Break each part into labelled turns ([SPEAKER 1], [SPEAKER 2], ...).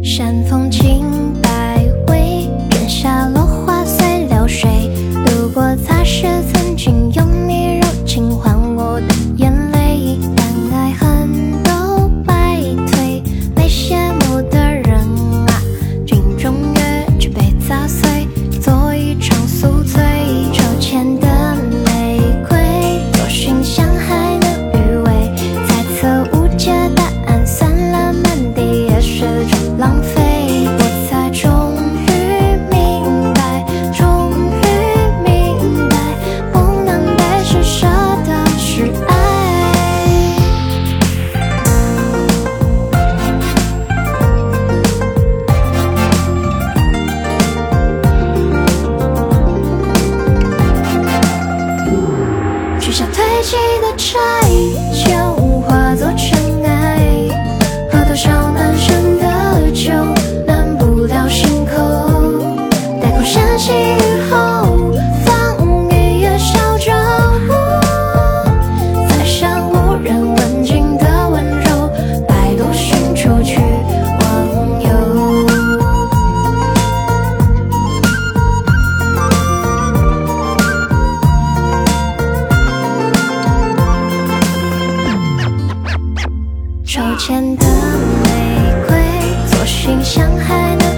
[SPEAKER 1] 山风轻开启的差异就化作尘手牵的玫瑰，作熏香还能。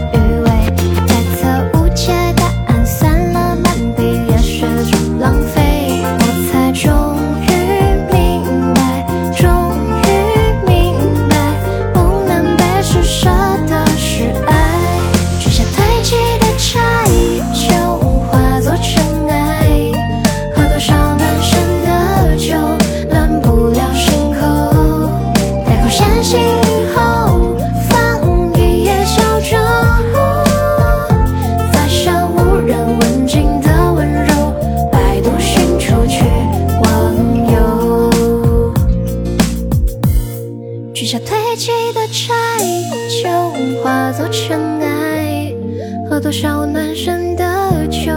[SPEAKER 1] 下堆积的柴就化作尘埃，喝多少暖身的酒。